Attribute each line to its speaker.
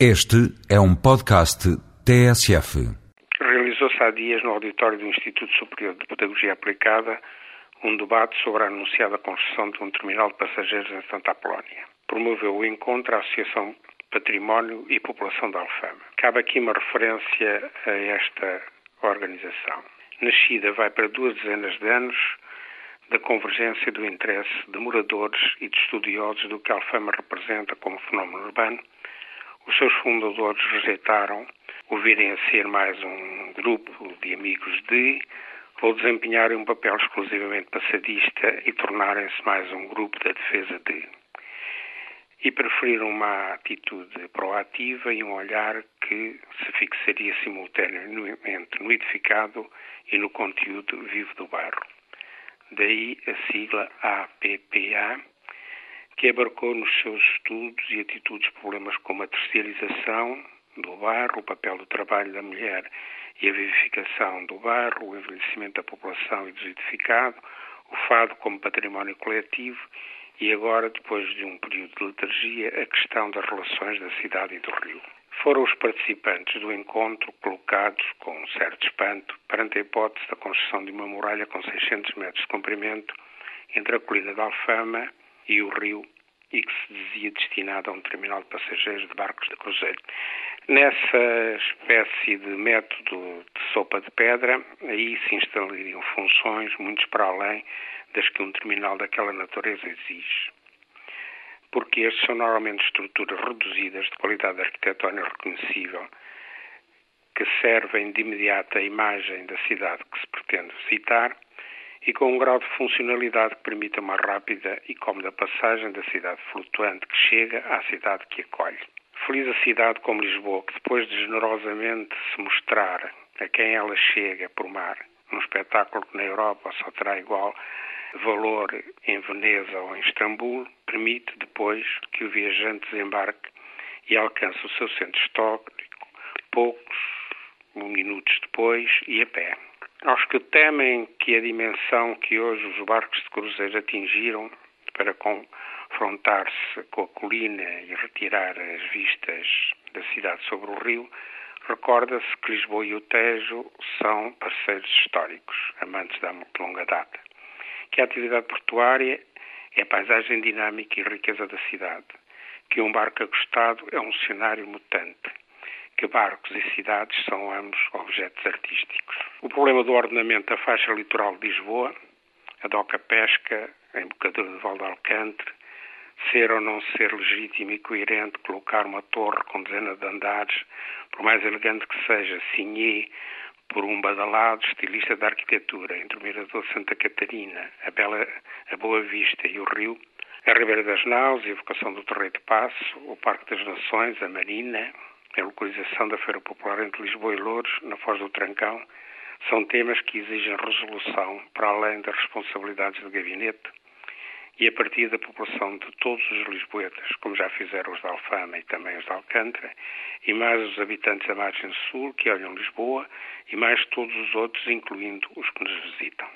Speaker 1: Este é um podcast TSF.
Speaker 2: Realizou-se há dias no auditório do Instituto Superior de Pedagogia Aplicada um debate sobre a anunciada construção de um terminal de passageiros em Santa Apolónia. Promoveu o encontro a Associação Património e População da Alfama. Cabe aqui uma referência a esta organização. Nascida vai para duas dezenas de anos da convergência do interesse de moradores e de estudiosos do que a Alfama representa como fenómeno urbano os seus fundadores rejeitaram o virem a ser mais um grupo de amigos de, ou desempenharem um papel exclusivamente passadista e tornarem-se mais um grupo da defesa de. E preferiram uma atitude proativa e um olhar que se fixaria simultaneamente no edificado e no conteúdo vivo do bairro. Daí a sigla APPA, que abarcou nos seus estudos e atitudes problemas como a terceirização do barro, o papel do trabalho da mulher e a vivificação do barro, o envelhecimento da população e do edificado, o fado como património coletivo e agora, depois de um período de letargia, a questão das relações da cidade e do rio. Foram os participantes do encontro colocados, com um certo espanto, perante a hipótese da construção de uma muralha com 600 metros de comprimento entre a colina da Alfama e o rio e que se dizia destinado a um terminal de passageiros de barcos de cruzeiro. Nessa espécie de método de sopa de pedra, aí se instalariam funções muitos para além das que um terminal daquela natureza exige. Porque estes são normalmente estruturas reduzidas de qualidade arquitetónica reconhecível, que servem de imediata imagem da cidade que se pretende visitar e com um grau de funcionalidade que permita uma rápida e cómoda passagem da cidade flutuante que chega à cidade que acolhe. Feliz a cidade como Lisboa, que depois de generosamente se mostrar a quem ela chega por mar, num espetáculo que na Europa só terá igual valor em Veneza ou em Istambul, permite depois que o viajante desembarque e alcance o seu centro histórico poucos minutos depois e a pé. Aos que temem que a dimensão que hoje os barcos de cruzeiro atingiram para confrontar-se com a colina e retirar as vistas da cidade sobre o rio, recorda-se que Lisboa e o Tejo são parceiros históricos, amantes da longa data, que a atividade portuária é a paisagem dinâmica e riqueza da cidade, que um barco acostado é um cenário mutante, que barcos e cidades são ambos objetos artísticos. Problema do ordenamento da faixa litoral de Lisboa, a doca pesca, a embocadura de Val de Alcantre, ser ou não ser legítimo e coerente colocar uma torre com dezenas de andares, por mais elegante que seja, signé por um badalado estilista da arquitetura, entre o Mirador de Santa Catarina, a, Bela, a Boa Vista e o Rio, a Ribeira das Naus, a evocação do Torreio de Passo, o Parque das Nações, a Marina, a localização da Feira Popular entre Lisboa e Louros, na Foz do Trancão, são temas que exigem resolução para além das responsabilidades do gabinete e a partir da população de todos os lisboetas, como já fizeram os da Alfama e também os de Alcântara, e mais os habitantes da margem sul que olham Lisboa e mais todos os outros, incluindo os que nos visitam.